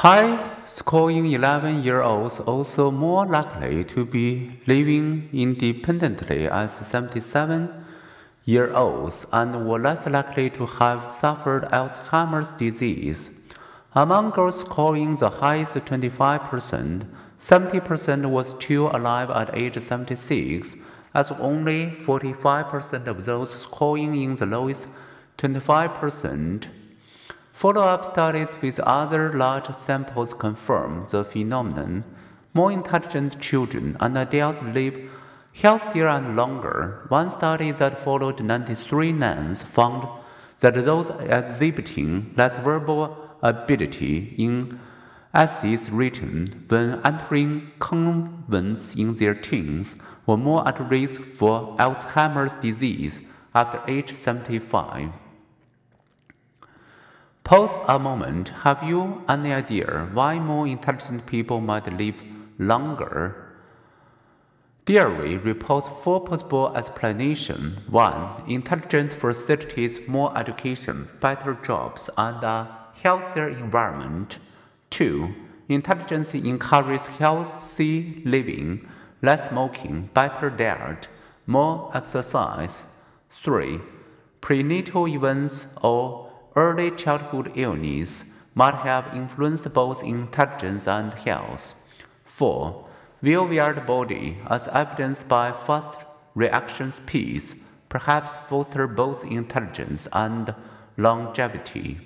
High scoring 11 year olds also more likely to be living independently as 77 year olds and were less likely to have suffered Alzheimer's disease. Among girls scoring the highest 25%, 70% was still alive at age 76, as only 45% of those scoring in the lowest 25%. Follow up studies with other large samples confirm the phenomenon. More intelligent children and adults live healthier and longer. One study that followed 93 nuns found that those exhibiting less verbal ability in essays written when entering convents in their teens were more at risk for Alzheimer's disease after age 75. Pause a moment. Have you any idea why more intelligent people might live longer? Deary reports four possible explanations. One, intelligence facilitates more education, better jobs, and a healthier environment. Two, intelligence encourages healthy living, less smoking, better diet, more exercise. Three, prenatal events or early childhood illness might have influenced both intelligence and health. 4. Well-wired body, as evidenced by fast reaction speeds, perhaps foster both intelligence and longevity.